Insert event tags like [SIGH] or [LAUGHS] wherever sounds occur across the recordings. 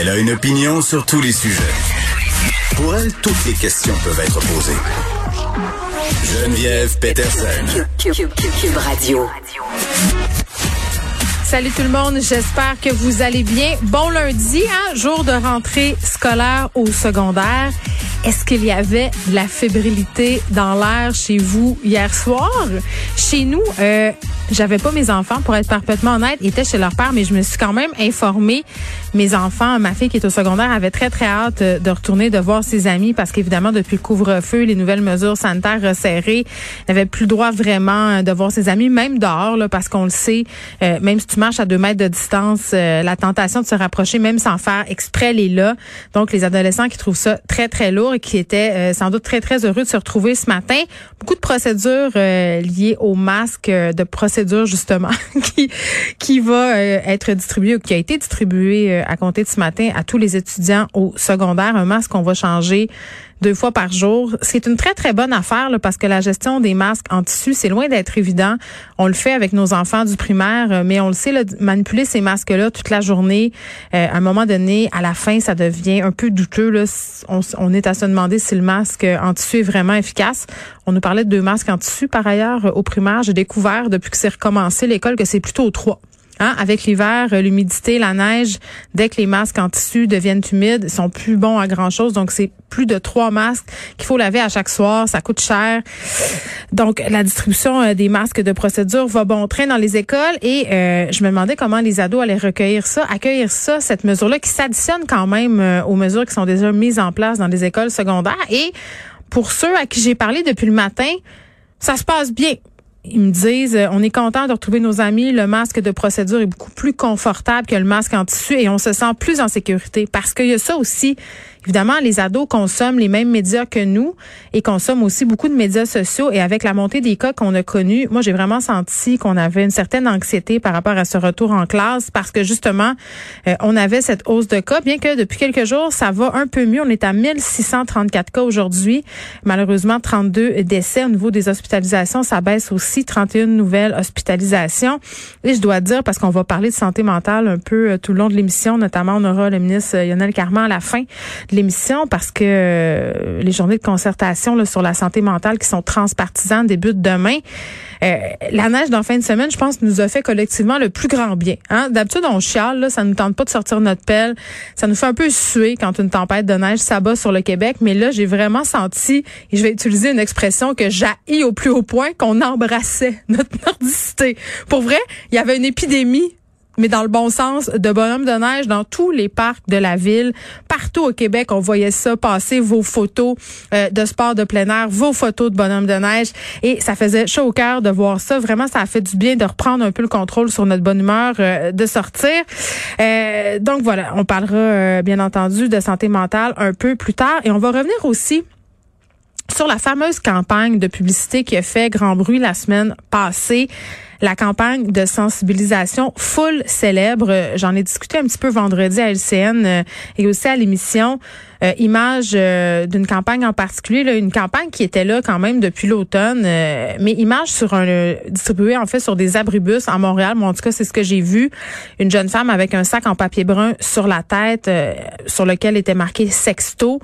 Elle a une opinion sur tous les sujets. Pour elle, toutes les questions peuvent être posées. Geneviève Peterson. Cube Radio. Salut tout le monde, j'espère que vous allez bien. Bon lundi, hein, jour de rentrée scolaire au secondaire. Est-ce qu'il y avait de la fébrilité dans l'air chez vous hier soir? Chez nous, euh, j'avais pas mes enfants, pour être parfaitement honnête, ils étaient chez leur père, mais je me suis quand même informée. Mes enfants, ma fille qui est au secondaire, avait très, très hâte euh, de retourner, de voir ses amis, parce qu'évidemment, depuis le couvre-feu, les nouvelles mesures sanitaires resserrées, n'avait plus le droit vraiment euh, de voir ses amis, même dehors, là, parce qu'on le sait, euh, même si tu marches à deux mètres de distance, la tentation de se rapprocher, même sans faire exprès, elle est là. Donc, les adolescents qui trouvent ça très, très lourd qui étaient sans doute très, très heureux de se retrouver ce matin. Beaucoup de procédures liées au masque, de procédures justement [LAUGHS] qui qui va euh, être distribué ou qui a été distribué euh, à compter de ce matin à tous les étudiants au secondaire. Un masque qu'on va changer deux fois par jour. C'est une très, très bonne affaire parce que la gestion des masques en tissu, c'est loin d'être évident. On le fait avec nos enfants du primaire, euh, mais on le sait, manipuler ces masques-là toute la journée, à un moment donné, à la fin, ça devient un peu douteux. On, on est à se demander si le masque en tissu est vraiment efficace. On nous parlait de deux masques en tissu, par ailleurs, au primaire. J'ai découvert, depuis que c'est recommencé l'école, que c'est plutôt trois. Hein, avec l'hiver, euh, l'humidité, la neige, dès que les masques en tissu deviennent humides, ils sont plus bons à grand chose. Donc, c'est plus de trois masques qu'il faut laver à chaque soir. Ça coûte cher. Donc, la distribution euh, des masques de procédure va bon train dans les écoles. Et euh, je me demandais comment les ados allaient recueillir ça, accueillir ça, cette mesure-là qui s'additionne quand même aux mesures qui sont déjà mises en place dans les écoles secondaires. Et pour ceux à qui j'ai parlé depuis le matin, ça se passe bien ils me disent euh, on est content de retrouver nos amis, le masque de procédure est beaucoup plus confortable que le masque en tissu et on se sent plus en sécurité. Parce qu'il y a ça aussi Évidemment, les ados consomment les mêmes médias que nous et consomment aussi beaucoup de médias sociaux. Et avec la montée des cas qu'on a connus, moi, j'ai vraiment senti qu'on avait une certaine anxiété par rapport à ce retour en classe parce que justement, euh, on avait cette hausse de cas. Bien que depuis quelques jours, ça va un peu mieux. On est à 1634 cas aujourd'hui. Malheureusement, 32 décès au niveau des hospitalisations. Ça baisse aussi. 31 nouvelles hospitalisations. Et je dois dire, parce qu'on va parler de santé mentale un peu euh, tout le long de l'émission, notamment on aura le ministre euh, Lionel Carman à la fin l'émission parce que euh, les journées de concertation là, sur la santé mentale qui sont transpartisanes débutent demain. Euh, la neige dans fin de semaine, je pense, nous a fait collectivement le plus grand bien. Hein? D'habitude, on chiale, là, ça nous tente pas de sortir notre pelle. Ça nous fait un peu suer quand une tempête de neige s'abat sur le Québec. Mais là, j'ai vraiment senti, et je vais utiliser une expression que j'haïs au plus haut point, qu'on embrassait notre [LAUGHS] nordicité. Pour vrai, il y avait une épidémie mais dans le bon sens, de bonhomme de neige dans tous les parcs de la ville. Partout au Québec, on voyait ça passer, vos photos euh, de sport de plein air, vos photos de bonhomme de neige. Et ça faisait chaud au cœur de voir ça. Vraiment, ça a fait du bien de reprendre un peu le contrôle sur notre bonne humeur euh, de sortir. Euh, donc voilà, on parlera bien entendu de santé mentale un peu plus tard. Et on va revenir aussi sur la fameuse campagne de publicité qui a fait grand bruit la semaine passée la campagne de sensibilisation full célèbre. J'en ai discuté un petit peu vendredi à LCN euh, et aussi à l'émission. Euh, image euh, d'une campagne en particulier, une campagne qui était là quand même depuis l'automne, mais image sur un distribuée en fait sur des abribus à Montréal. Moi, en tout cas, c'est ce que j'ai vu. Une jeune femme avec un sac en papier brun sur la tête, sur lequel était marqué sexto.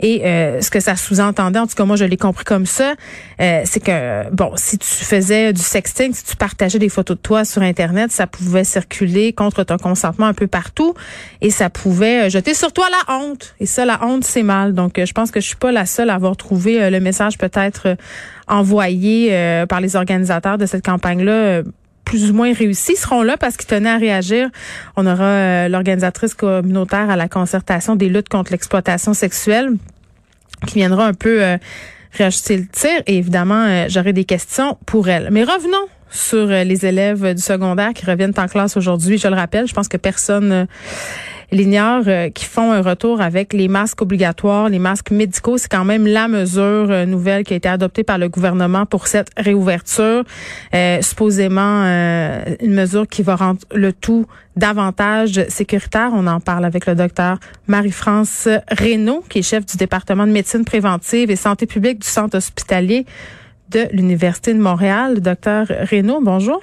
Et ce que ça sous-entendait, en tout cas moi je l'ai compris comme ça, c'est que bon, si tu faisais du sexting, si tu partager des photos de toi sur Internet, ça pouvait circuler contre ton consentement un peu partout et ça pouvait euh, jeter sur toi la honte. Et ça, la honte, c'est mal. Donc, euh, je pense que je suis pas la seule à avoir trouvé euh, le message peut-être envoyé par les organisateurs de cette campagne-là plus ou moins réussi seront là parce qu'ils tenaient à réagir. On aura l'organisatrice communautaire à la concertation des luttes contre l'exploitation sexuelle qui viendra un peu réajuster le tir et évidemment j'aurai des questions pour elle. Mais revenons sur euh, les élèves du secondaire qui reviennent en classe aujourd'hui. Je le rappelle, je pense que personne euh, l'ignore, euh, qui font un retour avec les masques obligatoires, les masques médicaux. C'est quand même la mesure nouvelle qui a été adoptée par le gouvernement pour cette réouverture. supposément une mesure qui va rendre le tout davantage sécuritaire. On en parle avec le docteur Marie-France Reynaud, qui est chef du département de médecine préventive et santé publique du centre hospitalier de l'Université de Montréal. Docteur Reynaud, bonjour.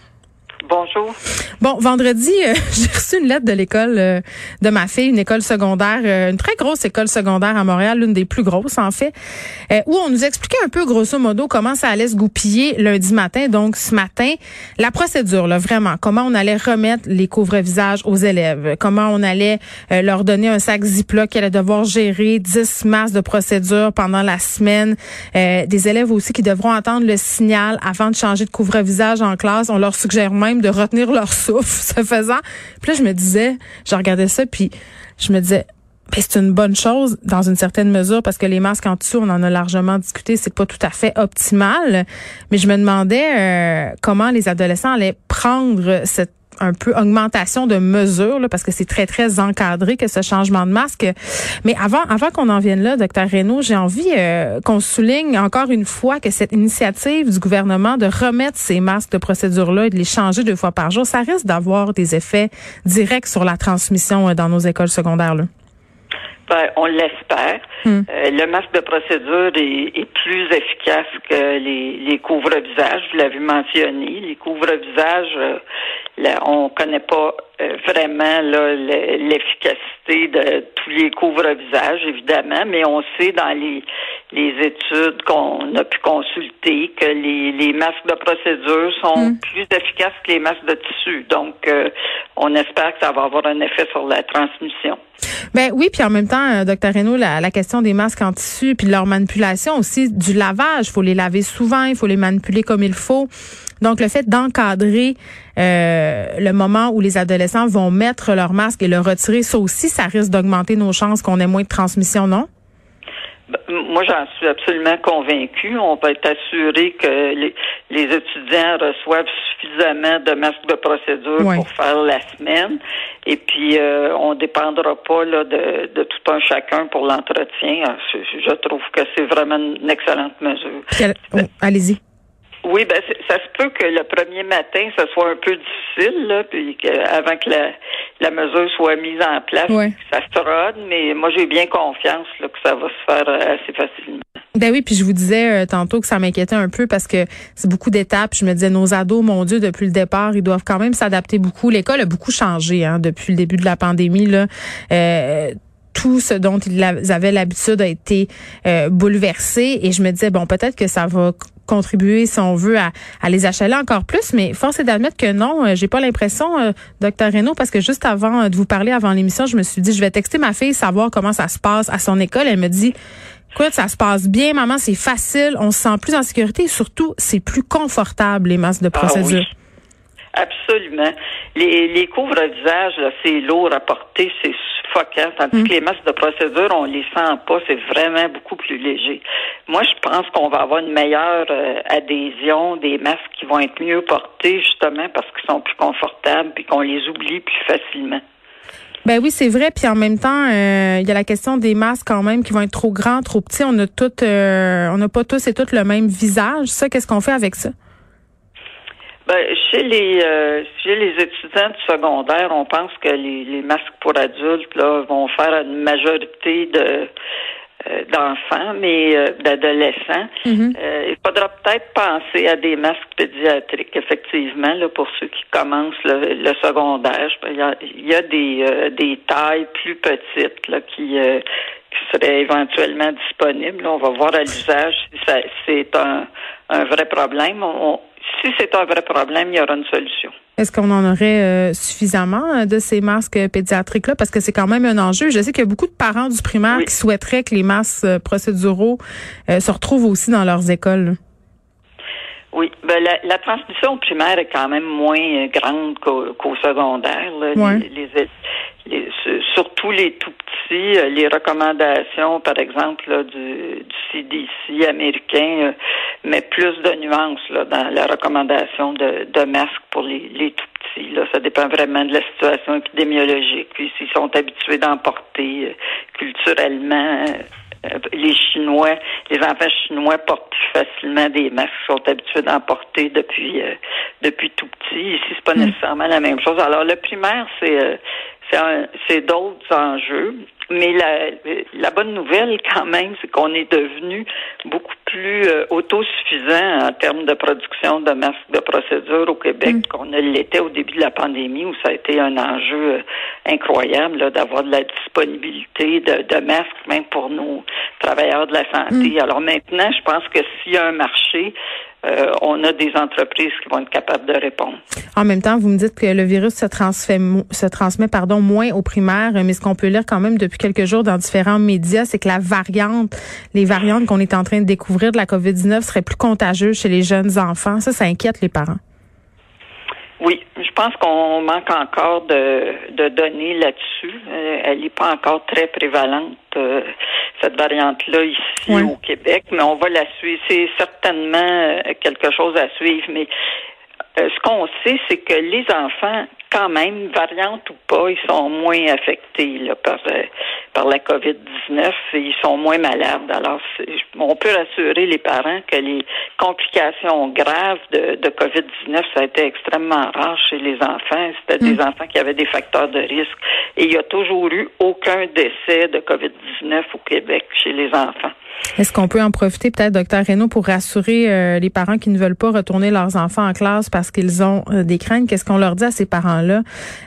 Bonjour. Bon, vendredi, euh, [LAUGHS] j'ai reçu une lettre de l'école euh, de ma fille, une école secondaire, euh, une très grosse école secondaire à Montréal, l'une des plus grosses en fait, où on nous expliquait un peu grosso modo comment ça allait se goupiller lundi matin. Donc ce matin, la procédure, là, vraiment, comment on allait remettre les couvre-visages aux élèves, comment on allait leur donner un sac Ziploc qui allait devoir gérer 10 masses de procédures pendant la semaine, des élèves aussi qui devront attendre le signal avant de changer de couvre-visage en classe. On leur suggère même de retenir leur souffle, [LAUGHS] ce faisant. Puis je me disais, je regardais ça, puis je me disais, ben, c'est une bonne chose dans une certaine mesure parce que les masques en dessous, on en a largement discuté, c'est pas tout à fait optimal. Mais je me demandais euh, comment les adolescents allaient prendre cette un peu augmentation de mesures parce que c'est très très encadré que ce changement de masque. Mais avant avant qu'on en vienne là, docteur Reynaud, j'ai envie euh, qu'on souligne encore une fois que cette initiative du gouvernement de remettre ces masques de procédure là et de les changer deux fois par jour, ça risque d'avoir des effets directs sur la transmission euh, dans nos écoles secondaires là. On l'espère. Hmm. Euh, le masque de procédure est, plus efficace que les, les couvre-visages. Vous l'avez mentionné. Les couvre-visages, on connaît pas euh, vraiment l'efficacité de tous les couvre-visages, évidemment, mais on sait dans les, les études qu'on a pu consulter que les, les masques de procédure sont hmm. plus efficaces que les masques de tissu. Donc, euh, on espère que ça va avoir un effet sur la transmission. Ben oui, puis en même temps, euh, docteur Reynaud, la, la, question des masques en tissu puis de leur manipulation aussi, du lavage, il faut les laver souvent, il faut les manipuler comme il faut. Donc, le fait d'encadrer euh, le moment où les adolescents vont mettre leur masque et le retirer, ça aussi, ça risque d'augmenter nos chances qu'on ait moins de transmission, non? Ben, moi, j'en suis absolument convaincue. On va être assuré que les, étudiants reçoivent suffisamment de masques de procédure pour faire la semaine. Et puis, euh, on dépendra pas là, de, de tout un chacun pour l'entretien. Je, je, trouve que c'est vraiment une excellente mesure. Oh, allez-y. Oui, ben ça se peut que le premier matin, ça soit un peu difficile, là, puis avant que la, la mesure soit mise en place, ça se rôde, mais moi j'ai bien confiance là, que ça va se faire euh, assez facilement. Ben oui, puis je vous disais euh, tantôt que ça m'inquiétait un peu parce que c'est beaucoup d'étapes. Je me disais, nos ados, mon Dieu, depuis le départ, ils doivent quand même s'adapter beaucoup. L'école a beaucoup changé hein, depuis le début de la pandémie. Là. Euh, tout ce dont ils avaient l'habitude a été bouleversé et je me disais bon peut-être que ça va contribuer, si on veut, à, les achaler encore plus. Mais force est d'admettre que non, euh, j'ai pas l'impression, euh, docteur Reynaud, parce que juste avant euh, de vous parler, avant l'émission, je me suis dit, je vais texter ma fille, savoir comment ça se passe à son école. Elle me dit, écoute, ça se passe bien, maman, c'est facile, on se sent plus en sécurité et surtout, c'est plus confortable, les masques de ah procédure. Absolument. Les, les couvre-visages, c'est lourd à porter, c'est suffocant, tandis mm. que les masques de procédure, on les sent pas, c'est vraiment beaucoup plus léger. Moi, je pense qu'on va avoir une meilleure euh, adhésion des masques qui vont être mieux portés, justement parce qu'ils sont plus confortables puis qu'on les oublie plus facilement. Ben oui, c'est vrai. Puis en même temps, euh, il y a la question des masques quand même qui vont être trop grands, trop petits. On a toutes, euh, on n'a pas tous et toutes le même visage. Ça, qu'est-ce qu'on fait avec ça? Ben, chez les euh, chez les étudiants du secondaire, on pense que les, les masques pour adultes là vont faire une majorité de euh, d'enfants, mais euh, d'adolescents. Mm-hmm. il faudra peut-être penser à des masques pédiatriques, effectivement, là, pour ceux qui commencent le, secondaire. Il y a, il y a des, des tailles plus petites là, qui, qui seraient éventuellement disponibles. On va voir à l'usage si c'est un, un vrai problème. On, si c'est un vrai problème, il y aura une solution. Est-ce qu'on en aurait euh, suffisamment euh, de ces masques pédiatriques-là? Parce que c'est quand même un enjeu. Je sais qu'il y a beaucoup de parents du primaire qui souhaiteraient que les masques euh, procéduraux se retrouvent aussi dans leurs écoles. Oui, ben la, transmission au primaire est quand même moins grande qu'au secondaire. Les, surtout les tout petits, les recommandations, par exemple, du, du, CDC américain, mais plus de nuances là, dans la recommandation de, de masques pour les, les tout petits. Là. Ça dépend vraiment de la situation épidémiologique. Puis s'ils sont habitués d'emporter euh, culturellement euh, les Chinois, les enfants chinois portent plus facilement des masques, sont habitués d'emporter depuis euh, depuis tout petit. Ici, c'est pas hmm. nécessairement la même chose. Alors le primaire, c'est c'est d'autres enjeux. Mais la, la bonne nouvelle, quand même, c'est qu'on est devenu beaucoup plus euh, autosuffisant en termes de production de masques de procédure au Québec mm. qu'on ne l'était au début de la pandémie, où ça a été un enjeu euh, incroyable d'avoir de la disponibilité de, de, masques, même pour nos travailleurs de la santé. Mm. Alors maintenant, je pense que s'il y a un marché, euh, on a des entreprises qui vont être capables de répondre. En même temps, vous me dites que le virus se, se transmet pardon, moins aux primaires, mais ce qu'on peut lire quand même depuis quelques jours dans différents médias, c'est que la variante, les variantes qu'on est en train de découvrir de la COVID-19 seraient plus contagieuses chez les jeunes enfants. Ça, ça inquiète les parents. Oui, je pense qu'on manque encore de, de données là-dessus. Euh, elle n'est pas encore très prévalente, euh, cette variante-là, ici au Québec, mais on va la suivre. C'est certainement euh, quelque chose à suivre, mais ce qu'on sait, c'est que les enfants quand même, variante ou pas, ils sont moins affectés là, par, euh, par la COVID-19 et ils sont moins malades. Alors, on peut rassurer les parents que les complications graves de, de COVID-19, ça a été extrêmement rare chez les enfants. C'était des hmm. enfants qui avaient des facteurs de risque. Et il n'y a toujours eu aucun décès de COVID-19 au Québec chez les enfants. Est-ce qu'on peut en profiter peut-être, docteur Reynaud, pour rassurer euh, les parents qui ne veulent pas retourner leurs enfants en classe parce qu'ils ont euh, des craintes? Qu'est-ce qu'on leur dit à ces parents-là?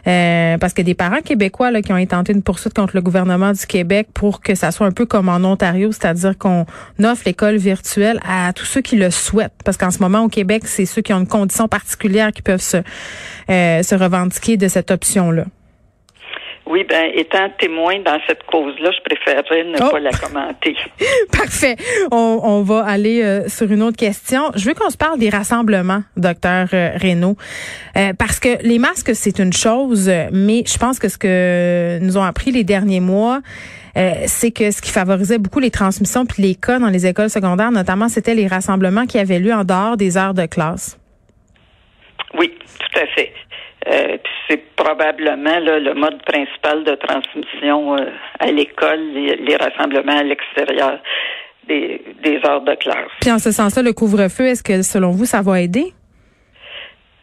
Euh, parce que des parents québécois là, qui ont intenté une poursuite contre le gouvernement du Québec pour que ça soit un peu comme en Ontario, c'est-à-dire qu'on offre l'école virtuelle à tous ceux qui le souhaitent. Parce qu'en ce moment, au Québec, c'est ceux qui ont une condition particulière qui peuvent se, se revendiquer de cette option-là. Oui, ben, étant témoin dans cette cause-là, je préférerais ne oh! pas la commenter. [LAUGHS] Parfait. On, on, va aller euh, sur une autre question. Je veux qu'on se parle des rassemblements, docteur euh, Reynaud, euh, parce que les masques, c'est une chose, mais je pense que ce que nous ont appris les derniers mois, c'est que ce qui favorisait beaucoup les transmissions puis les cas dans les écoles secondaires, notamment, c'était les rassemblements qui avaient lieu en dehors des heures de classe. Oui, tout à fait. Euh, c'est probablement le mode principal de transmission euh, à l'école, les, rassemblements à l'extérieur des, heures de classe. Puis en ce sens-là, le couvre-feu, est-ce que selon vous, ça va aider?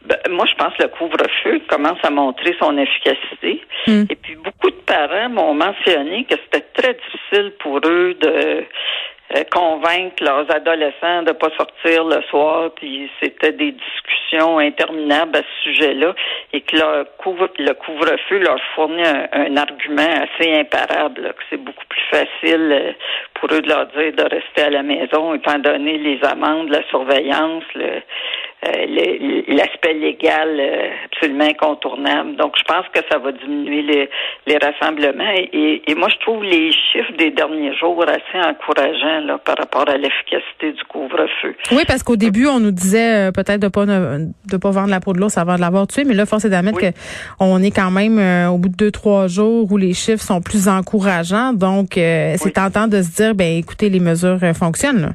Ben, moi, je pense que le couvre-feu commence à montrer son efficacité. Hmm. Et puis, beaucoup de parents m'ont mentionné que c'était très difficile pour eux de convaincre leurs adolescents de pas sortir le soir, puis c'était des discussions interminables à ce sujet-là, et que le couvre le couvre-feu leur fournit un, argument assez imparable, que c'est beaucoup plus facile euh, pour eux de leur dire de rester à la maison, étant donné les amendes, la surveillance, le, euh, l'aspect légal euh, absolument incontournable. Donc, je pense que ça va diminuer les, les rassemblements. Et, et, moi, je trouve les chiffres des derniers jours assez encourageants là, par rapport à l'efficacité du couvre-feu. Oui, parce qu'au début, on nous disait euh, peut-être de pas de pas vendre la peau de l'ours avant de l'avoir tué, mais là, force est d'admettre que on est quand même au bout de deux, trois jours où les chiffres sont plus encourageants. Donc, c'est tentant de se dire, ben écoutez, les mesures fonctionnent. Là.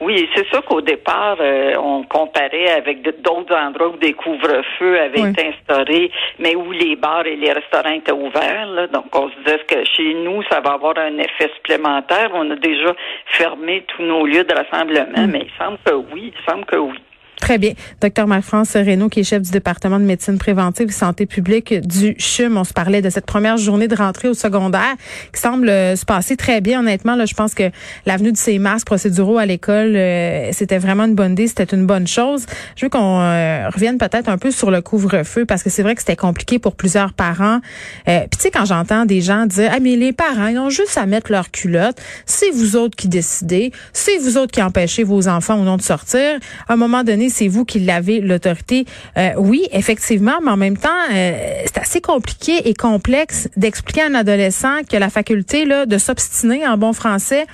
Oui, c'est sûr qu'au départ, euh, on comparait avec d'autres endroits où des couvre-feux avaient été instaurés, mais où les bars et les restaurants étaient ouverts. Là. Donc, on se disait que chez nous, ça va avoir un effet supplémentaire. On a déjà fermé tous nos lieux de rassemblement, mm. mais il semble que oui, il semble que oui. Très bien. Docteur Marc-France Reynaud, qui est chef du département de médecine préventive et santé publique du CHUM. On se parlait de cette première journée de rentrée au secondaire qui semble euh, se passer très bien. Honnêtement, là, je pense que l'avenue de ces masques procéduraux à l'école, euh, c'était vraiment une bonne idée. C'était une bonne chose. Je veux qu'on euh, revienne peut-être un peu sur le couvre-feu parce que c'est vrai que c'était compliqué pour plusieurs parents. Puis tu sais, quand j'entends des gens dire, ah, mais les parents, ils ont juste à mettre leur culotte. C'est vous autres qui décidez. C'est vous autres qui empêchez vos enfants ou non de sortir. À un moment donné, c'est vous qui l'avez l'autorité. Euh, oui, effectivement, mais en même temps, euh, c'est assez compliqué et complexe d'expliquer à un adolescent que la faculté là de s'obstiner en bon français,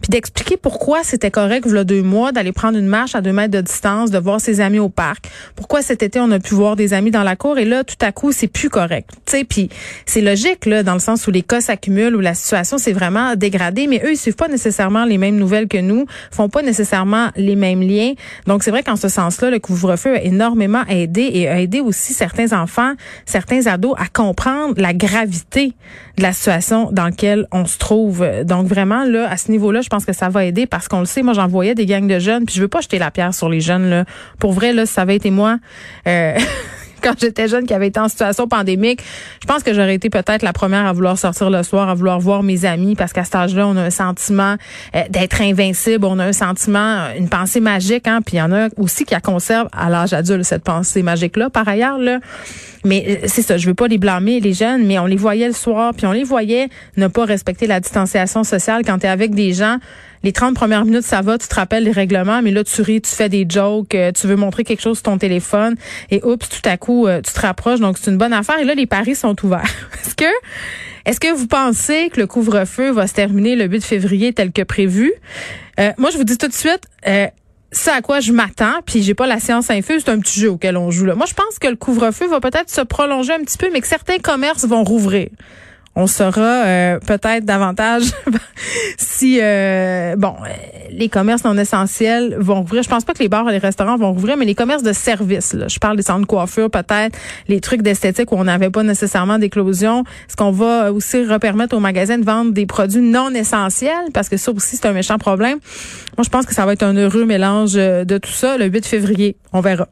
puis d'expliquer pourquoi c'était correct, voilà deux mois, d'aller prendre une marche à deux mètres de distance, de voir ses amis au parc. Pourquoi cet été on a pu voir des amis dans la cour? Et là tout à coup c'est plus correct. Puis c'est logique là dans le sens où les cas s'accumulent, où la situation s'est vraiment dégradée, mais eux ils suivent pas nécessairement les mêmes nouvelles que nous, font pas nécessairement les mêmes liens. Donc c'est vrai qu'en ce sens le couvre-feu a énormément aidé et a aidé aussi certains enfants, certains ados à comprendre la gravité de la situation dans laquelle on se trouve. Donc vraiment là, à ce niveau-là, je pense que ça va aider parce qu'on le sait. Moi, j'en voyais des gangs de jeunes, puis je veux pas jeter la pierre sur les jeunes là. Pour vrai là, ça avait été moi. Euh, [LAUGHS] quand j'étais jeune, qui avait été en situation pandémique, je pense que j'aurais été peut-être la première à vouloir sortir le soir, à vouloir voir mes amis, parce qu'à cet âge-là, on a un sentiment euh, d'être invincible, on a un sentiment, une pensée magique, hein, puis il y en a aussi qui la conservent à l'âge adulte, cette pensée magique-là. Par ailleurs, là, mais euh, c'est ça, je veux pas les blâmer, les jeunes, mais on les voyait le soir, puis on les voyait ne pas respecter la distanciation sociale quand tu es avec des gens les 30 premières minutes, ça va, tu te rappelles les règlements, mais là, tu ris, tu fais des jokes, euh, tu veux montrer quelque chose sur ton téléphone, et oups, tout à coup, euh, tu te rapproches. Donc, c'est une bonne affaire. Et là, les paris sont ouverts. [LAUGHS] Est-ce que, est-ce que vous pensez que le couvre-feu va se terminer le 8 février tel que prévu? Euh, moi, je vous dis tout de suite, euh, ça à quoi je m'attends, puis j'ai pas la science infuse, c'est un petit jeu auquel on joue là. Moi, je pense que le couvre-feu va peut-être se prolonger un petit peu, mais que certains commerces vont rouvrir on saura euh, peut-être davantage [LAUGHS] si euh, bon les commerces non essentiels vont rouvrir. Je pense pas que les bars et les restaurants vont rouvrir, mais les commerces de services, je parle des centres de coiffure, peut-être les trucs d'esthétique où on n'avait pas nécessairement d'éclosion. Est-ce qu'on va aussi repermettre aux magasins de vendre des produits non essentiels parce que ça aussi c'est un méchant problème. Moi, je pense que ça va être un heureux mélange de tout ça le 8 février. On verra.